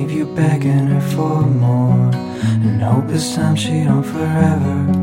leave you begging her for more. And hope this time she don't forever.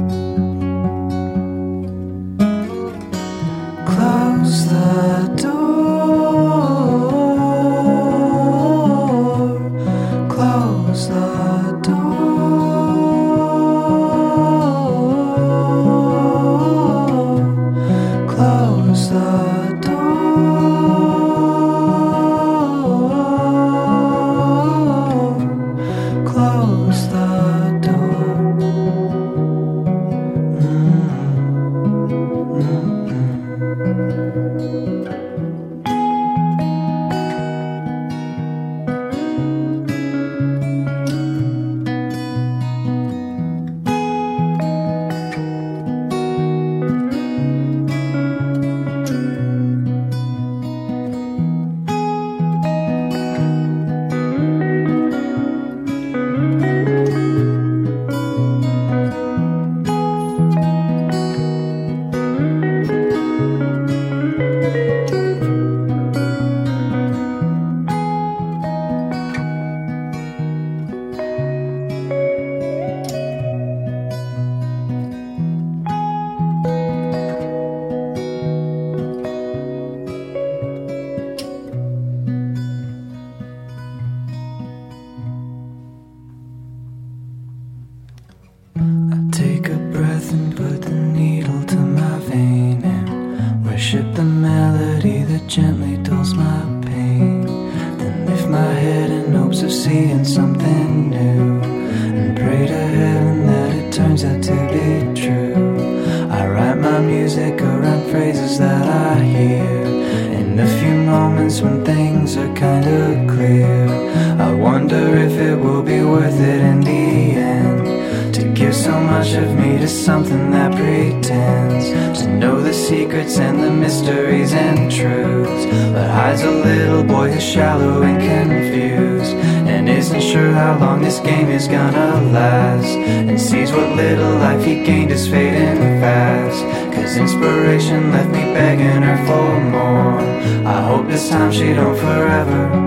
begging her for more. I hope this time she don't forever.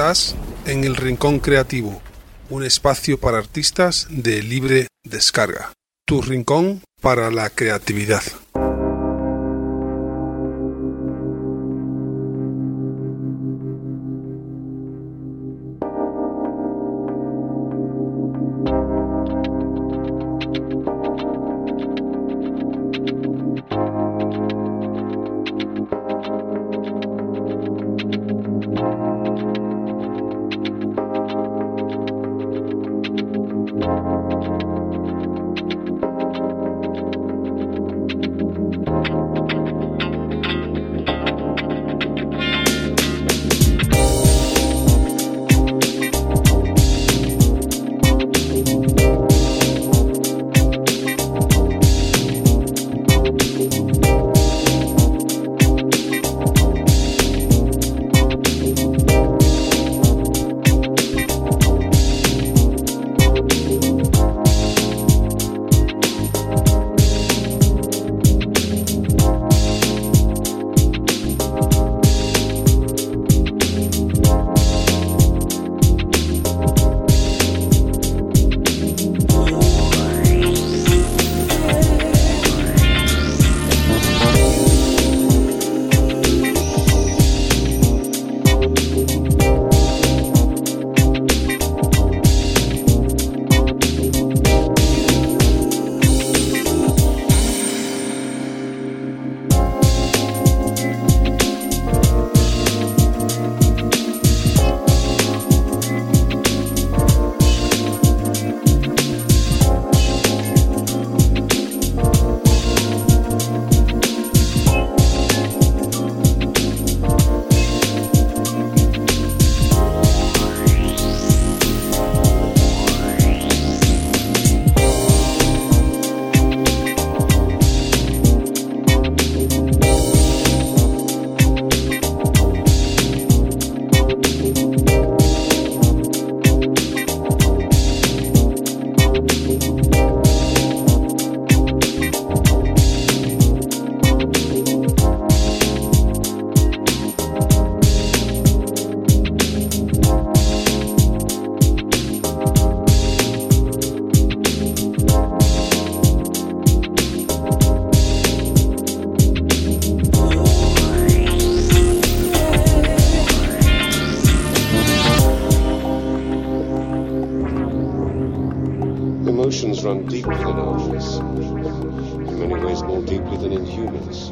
Estás en el Rincón Creativo, un espacio para artistas de libre descarga. Tu rincón para la creatividad. In many ways more deeply than in humans.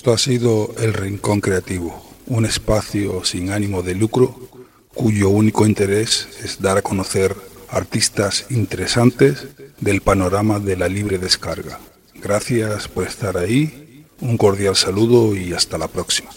Esto ha sido El Rincón Creativo, un espacio sin ánimo de lucro cuyo único interés es dar a conocer artistas interesantes del panorama de la libre descarga. Gracias por estar ahí, un cordial saludo y hasta la próxima.